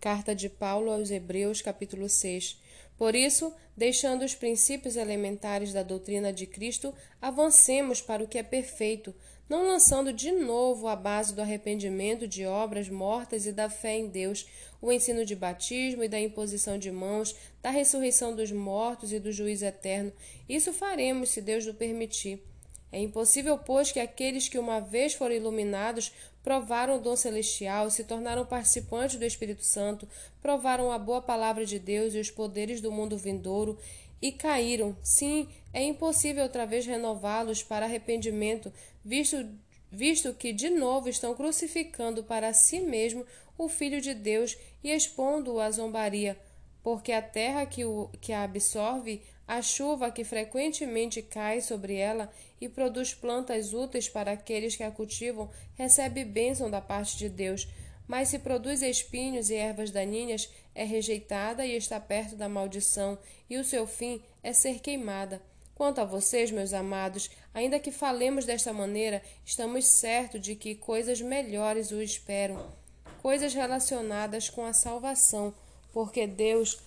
Carta de Paulo aos Hebreus, capítulo 6. Por isso, deixando os princípios elementares da doutrina de Cristo, avancemos para o que é perfeito, não lançando de novo a base do arrependimento de obras mortas e da fé em Deus, o ensino de batismo e da imposição de mãos, da ressurreição dos mortos e do juízo eterno. Isso faremos, se Deus o permitir. É impossível, pois, que aqueles que uma vez foram iluminados provaram o dom celestial, se tornaram participantes do Espírito Santo, provaram a boa palavra de Deus e os poderes do mundo vindouro e caíram. Sim, é impossível outra vez renová-los para arrependimento, visto, visto que de novo estão crucificando para si mesmo o Filho de Deus e expondo-o à zombaria, porque a terra que, o, que a absorve a chuva que frequentemente cai sobre ela e produz plantas úteis para aqueles que a cultivam recebe bênção da parte de Deus, mas se produz espinhos e ervas daninhas, é rejeitada e está perto da maldição, e o seu fim é ser queimada. Quanto a vocês, meus amados, ainda que falemos desta maneira, estamos certos de que coisas melhores o esperam, coisas relacionadas com a salvação, porque Deus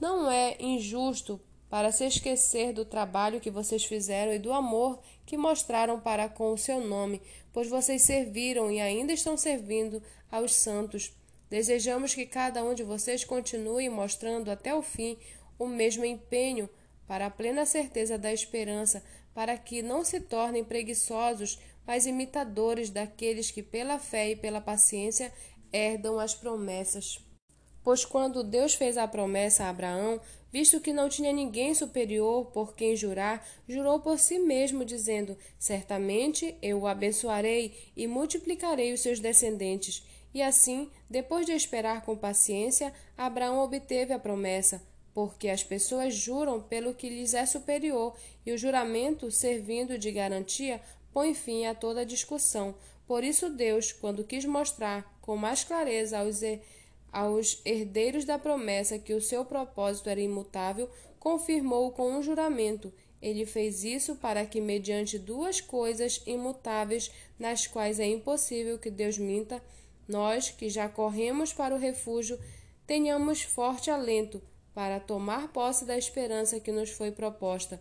não é injusto para se esquecer do trabalho que vocês fizeram e do amor que mostraram para com o seu nome, pois vocês serviram e ainda estão servindo aos santos. Desejamos que cada um de vocês continue mostrando até o fim o mesmo empenho para a plena certeza da esperança, para que não se tornem preguiçosos, mas imitadores daqueles que pela fé e pela paciência herdam as promessas. Pois quando Deus fez a promessa a Abraão, visto que não tinha ninguém superior por quem jurar, jurou por si mesmo, dizendo: Certamente eu o abençoarei e multiplicarei os seus descendentes. E assim, depois de esperar com paciência, Abraão obteve a promessa, porque as pessoas juram pelo que lhes é superior, e o juramento, servindo de garantia, põe fim a toda discussão. Por isso, Deus, quando quis mostrar com mais clareza aos aos herdeiros da promessa que o seu propósito era imutável, confirmou com um juramento. Ele fez isso para que, mediante duas coisas imutáveis, nas quais é impossível que Deus minta, nós, que já corremos para o refúgio, tenhamos forte alento para tomar posse da esperança que nos foi proposta.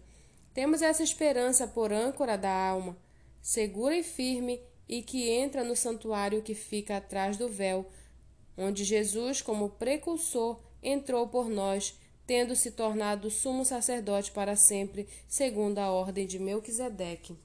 Temos essa esperança por âncora da alma, segura e firme, e que entra no santuário que fica atrás do véu onde Jesus, como precursor, entrou por nós, tendo se tornado sumo sacerdote para sempre, segundo a ordem de Melquisedeque.